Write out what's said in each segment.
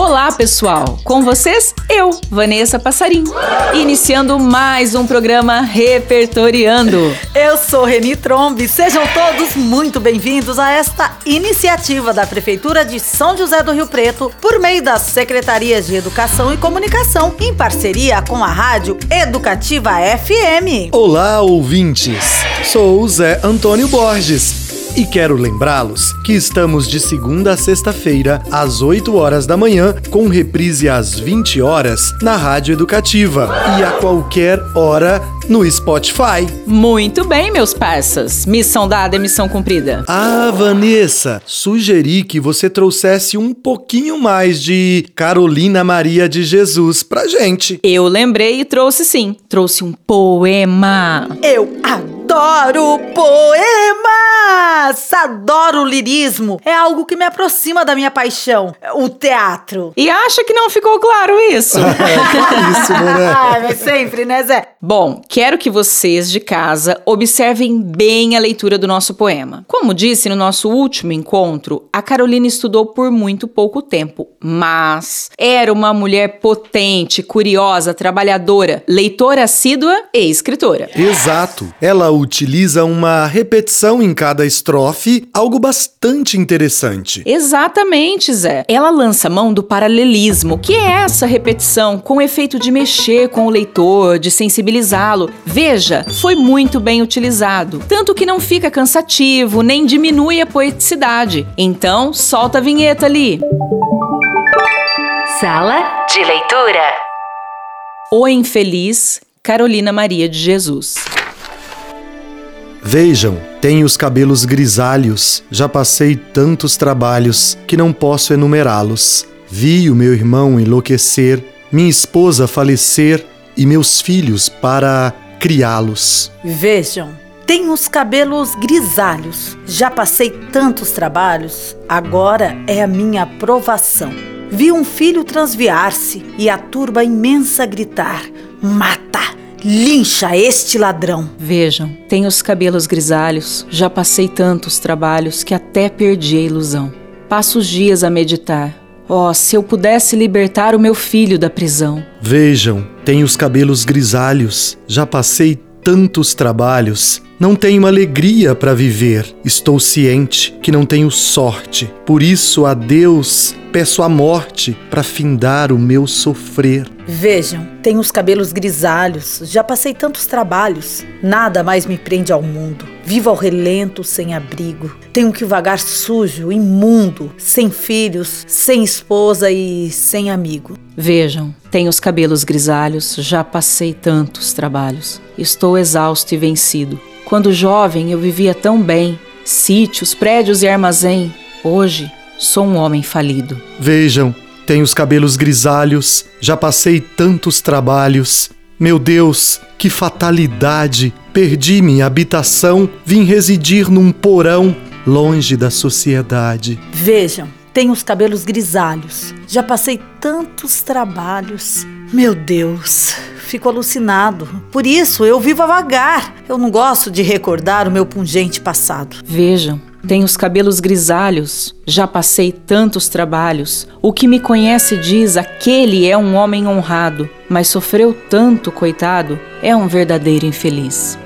Olá, pessoal! Com vocês, eu, Vanessa Passarim, iniciando mais um programa Repertoriando. Eu sou Reni Trombi. Sejam todos muito bem-vindos a esta iniciativa da Prefeitura de São José do Rio Preto, por meio das Secretarias de Educação e Comunicação, em parceria com a Rádio Educativa FM. Olá, ouvintes! Sou o Zé Antônio Borges e quero lembrá-los que estamos de segunda a sexta-feira, às 8 horas da manhã, com reprise às 20 horas na Rádio Educativa e a qualquer hora no Spotify. Muito bem, meus parças. Missão dada, missão cumprida. Ah, Vanessa, sugeri que você trouxesse um pouquinho mais de Carolina Maria de Jesus pra gente. Eu lembrei e trouxe sim. Trouxe um poema. Eu adoro poemas! Adoro lirismo. É algo que me aproxima da minha paixão, o teatro. E acha que não ficou claro isso? É, isso, né? Ah, mas sempre, né, Zé? Bom, quero que vocês de casa observem bem a leitura do nosso poema. Como disse no nosso último encontro, a Carolina estudou por muito pouco tempo, mas era uma mulher potente, curiosa, trabalhadora, leitora assídua e escritora. Exato. Ela utiliza uma repetição em cada estrofe, algo bastante interessante. Exatamente, Zé. Ela lança mão do paralelismo, que é essa repetição com o efeito de mexer com o leitor, de sensibilizá-lo. Veja, foi muito bem utilizado, tanto que não fica cansativo nem diminui a poeticidade. Então, solta a vinheta ali. Sala de leitura. O infeliz Carolina Maria de Jesus. Vejam, tenho os cabelos grisalhos, já passei tantos trabalhos que não posso enumerá-los. Vi o meu irmão enlouquecer, minha esposa falecer e meus filhos para criá-los. Vejam, tenho os cabelos grisalhos. Já passei tantos trabalhos, agora é a minha aprovação. Vi um filho transviar-se e a turba imensa gritar: Mata! Lincha este ladrão! Vejam, tenho os cabelos grisalhos, já passei tantos trabalhos que até perdi a ilusão. Passo os dias a meditar. Oh, se eu pudesse libertar o meu filho da prisão. Vejam, tenho os cabelos grisalhos, já passei tantos trabalhos, não tenho alegria para viver. Estou ciente que não tenho sorte. Por isso, a Deus peço a morte para findar o meu sofrer. Vejam, tenho os cabelos grisalhos, já passei tantos trabalhos. Nada mais me prende ao mundo. Vivo ao relento, sem abrigo. Tenho que vagar sujo, imundo, sem filhos, sem esposa e sem amigo. Vejam, tenho os cabelos grisalhos, já passei tantos trabalhos. Estou exausto e vencido. Quando jovem eu vivia tão bem, sítios, prédios e armazém. Hoje sou um homem falido. Vejam, tenho os cabelos grisalhos, já passei tantos trabalhos. Meu Deus, que fatalidade! Perdi minha habitação, vim residir num porão, longe da sociedade. Vejam, tenho os cabelos grisalhos. Já passei tantos trabalhos. Meu Deus, fico alucinado. Por isso eu vivo a vagar. Eu não gosto de recordar o meu pungente passado. Vejam, tenho os cabelos grisalhos, já passei tantos trabalhos. O que me conhece diz: aquele é um homem honrado, mas sofreu tanto, coitado, é um verdadeiro infeliz.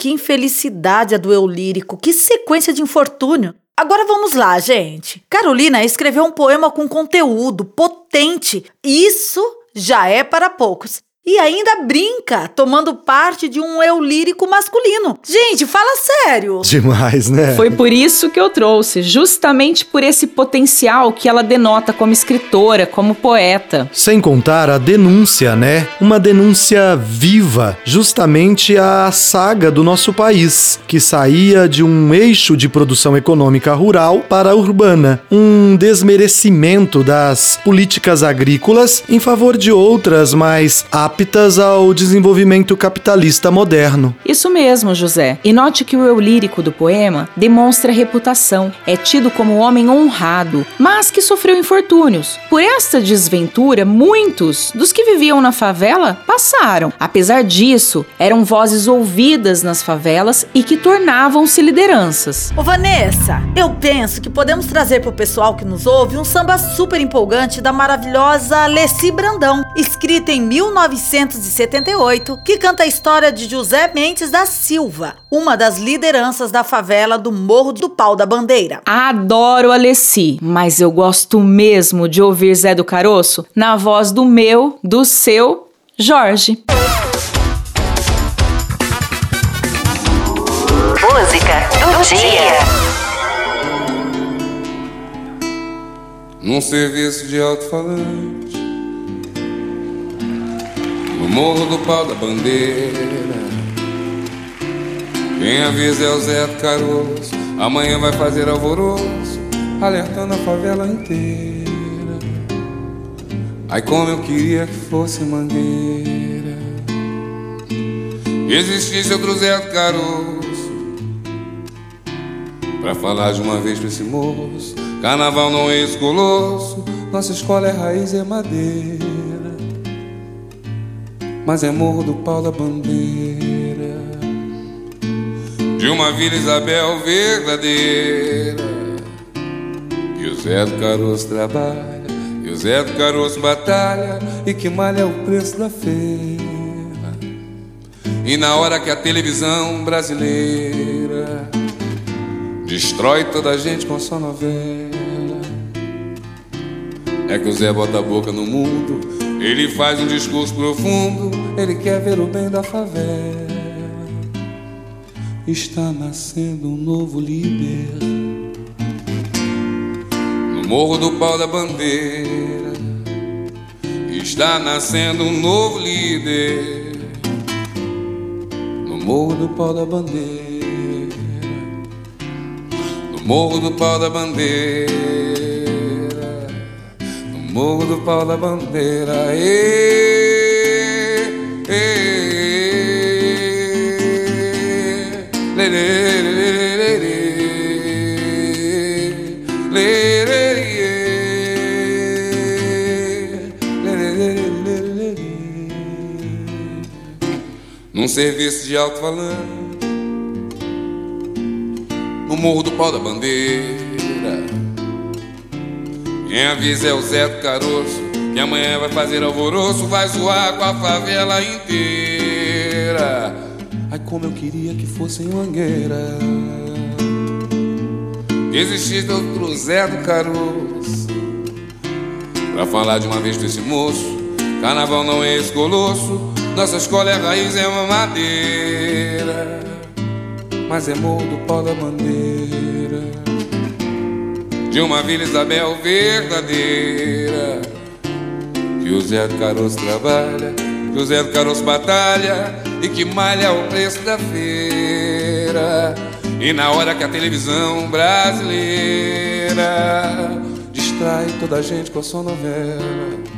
Que infelicidade a do eu lírico, que sequência de infortúnio. Agora vamos lá, gente. Carolina escreveu um poema com conteúdo potente. Isso já é para poucos. E ainda brinca, tomando parte de um eu lírico masculino. Gente, fala sério. Demais, né? Foi por isso que eu trouxe, justamente por esse potencial que ela denota como escritora, como poeta. Sem contar a denúncia, né? Uma denúncia viva, justamente a saga do nosso país, que saía de um eixo de produção econômica rural para a urbana, um desmerecimento das políticas agrícolas em favor de outras mais aptas aptas ao desenvolvimento capitalista moderno. Isso mesmo, José. E note que o eu lírico do poema demonstra reputação, é tido como homem honrado, mas que sofreu infortúnios. Por esta desventura, muitos dos que viviam na favela passaram. Apesar disso, eram vozes ouvidas nas favelas e que tornavam-se lideranças. Ô Vanessa, eu penso que podemos trazer para o pessoal que nos ouve um samba super empolgante da maravilhosa Alessi Brandão, escrita em 1978, que canta a história de José Mendes da Silva, uma das lideranças da favela do Morro do Pau da Bandeira. Adoro Alessi, mas eu gosto mesmo de ouvir Zé do Caroço na voz do meu, do seu Jorge. Música do dia. Num serviço de alto-falante No morro do pau da bandeira. Quem avisa é o Zé do Caroço. Amanhã vai fazer alvoroço Alertando a favela inteira. Ai como eu queria que fosse mangueira. Existisse outro Zé do Caroço Pra falar de uma vez pra esse moço. Carnaval não é esse colosso Nossa escola é raiz, é madeira Mas é morro do pau da bandeira De uma Vila Isabel verdadeira Que o Zé do Caroço trabalha E o Zé do Caroço batalha E que malha o preço da feira E na hora que a televisão brasileira Destrói toda a gente com sua novela. É que o Zé bota a boca no mundo, ele faz um discurso profundo, ele quer ver o bem da favela. Está nascendo um novo líder no morro do pau da bandeira. Está nascendo um novo líder no morro do pau da bandeira. Morro do Pau da Bandeira, no Morro do Pau da Bandeira, lê, lê, lê, lê, lê, lê, num serviço de alto-falante no morro do pau da bandeira. Quem avisa é o Zé do Caroço, que amanhã vai fazer alvoroço, vai zoar com a favela inteira. Ai, como eu queria que fosse em Mangueira. Que existisse outro Zé do Caroço, pra falar de uma vez desse moço. Carnaval não é esse colosso, nossa escola é raiz, é uma madeira mas é morro do pau da bandeira de uma Vila Isabel verdadeira. Que o Zé do Caroço trabalha, que o Zé do Caroço batalha e que malha o preço da feira. E na hora que a televisão brasileira distrai toda a gente com a sua novela.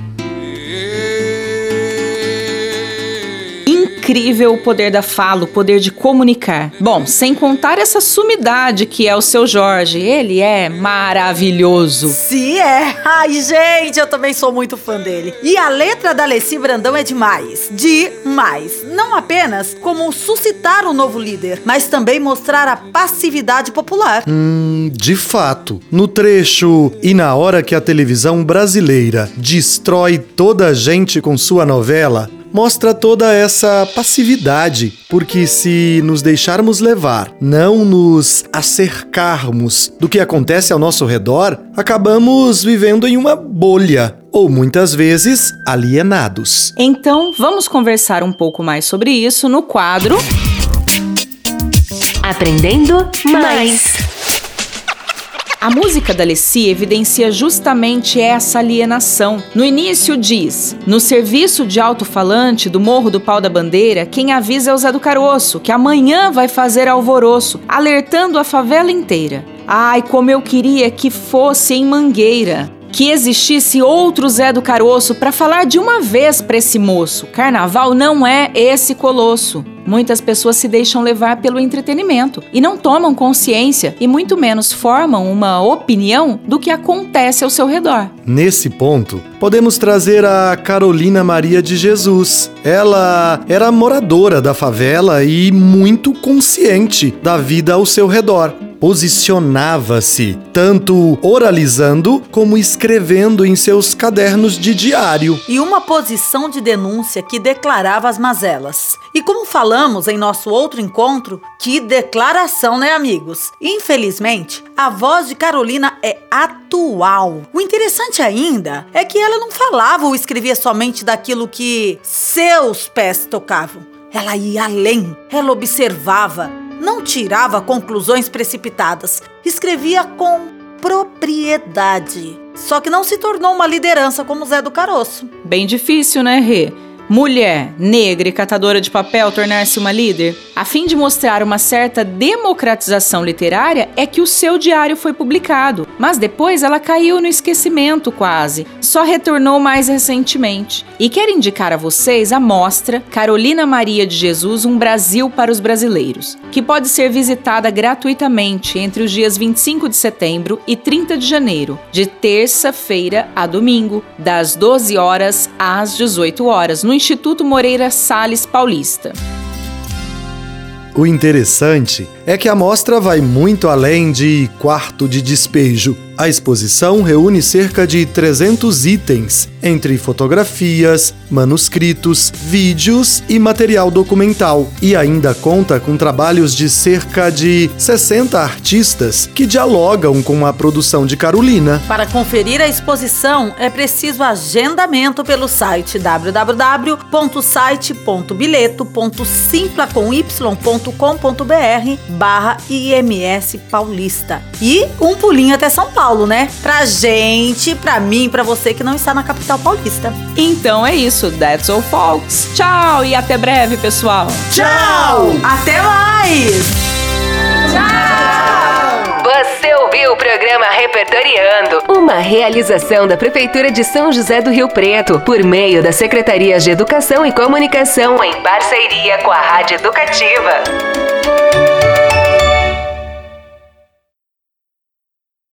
Incrível o poder da fala, o poder de comunicar. Bom, sem contar essa sumidade que é o seu Jorge, ele é maravilhoso. Se é. Ai, gente, eu também sou muito fã dele. E a letra da Alessi Brandão é demais. Demais. Não apenas como suscitar um novo líder, mas também mostrar a passividade popular. Hum, de fato. No trecho E na hora que a televisão brasileira destrói toda a gente com sua novela, mostra toda essa passividade, porque se nos deixarmos levar, não nos acercarmos do que acontece ao nosso redor, acabamos vivendo em uma bolha ou muitas vezes alienados. Então, vamos conversar um pouco mais sobre isso no quadro Aprendendo Mais. A música da Alessi evidencia justamente essa alienação. No início diz: No serviço de alto-falante do Morro do Pau da Bandeira, quem avisa é o Zé do Caroço, que amanhã vai fazer alvoroço, alertando a favela inteira. Ai, como eu queria que fosse em Mangueira. Que existisse outro Zé do Caroço para falar de uma vez para esse moço. Carnaval não é esse colosso. Muitas pessoas se deixam levar pelo entretenimento e não tomam consciência e muito menos formam uma opinião do que acontece ao seu redor. Nesse ponto, podemos trazer a Carolina Maria de Jesus. Ela era moradora da favela e muito consciente da vida ao seu redor posicionava-se, tanto oralizando como escrevendo em seus cadernos de diário. E uma posição de denúncia que declarava as mazelas. E como falamos em nosso outro encontro, que declaração, né, amigos? Infelizmente, a voz de Carolina é atual. O interessante ainda é que ela não falava ou escrevia somente daquilo que seus pés tocavam. Ela ia além, ela observava, não tirava conclusões precipitadas, escrevia com propriedade. Só que não se tornou uma liderança como Zé do Caroço. Bem difícil, né, Rê? Mulher, negra e catadora de papel tornar-se uma líder? A fim de mostrar uma certa democratização literária, é que o seu diário foi publicado, mas depois ela caiu no esquecimento quase, só retornou mais recentemente. E quero indicar a vocês a mostra Carolina Maria de Jesus Um Brasil para os Brasileiros, que pode ser visitada gratuitamente entre os dias 25 de setembro e 30 de janeiro, de terça-feira a domingo, das 12 horas às 18 horas, no Instituto Moreira Salles Paulista. O interessante é que a mostra vai muito além de quarto de despejo. A exposição reúne cerca de 300 itens, entre fotografias, manuscritos, vídeos e material documental, e ainda conta com trabalhos de cerca de 60 artistas que dialogam com a produção de Carolina. Para conferir a exposição, é preciso agendamento pelo site www.site.bileto.simpla.com.br barra IMS Paulista. E um pulinho até São Paulo, né? Pra gente, pra mim, pra você que não está na capital paulista. Então é isso, that's all folks. Tchau e até breve, pessoal. Tchau! Até mais! Tchau! Você ouviu o programa Repertoriando, uma realização da Prefeitura de São José do Rio Preto, por meio da Secretaria de Educação e Comunicação, em parceria com a Rádio Educativa.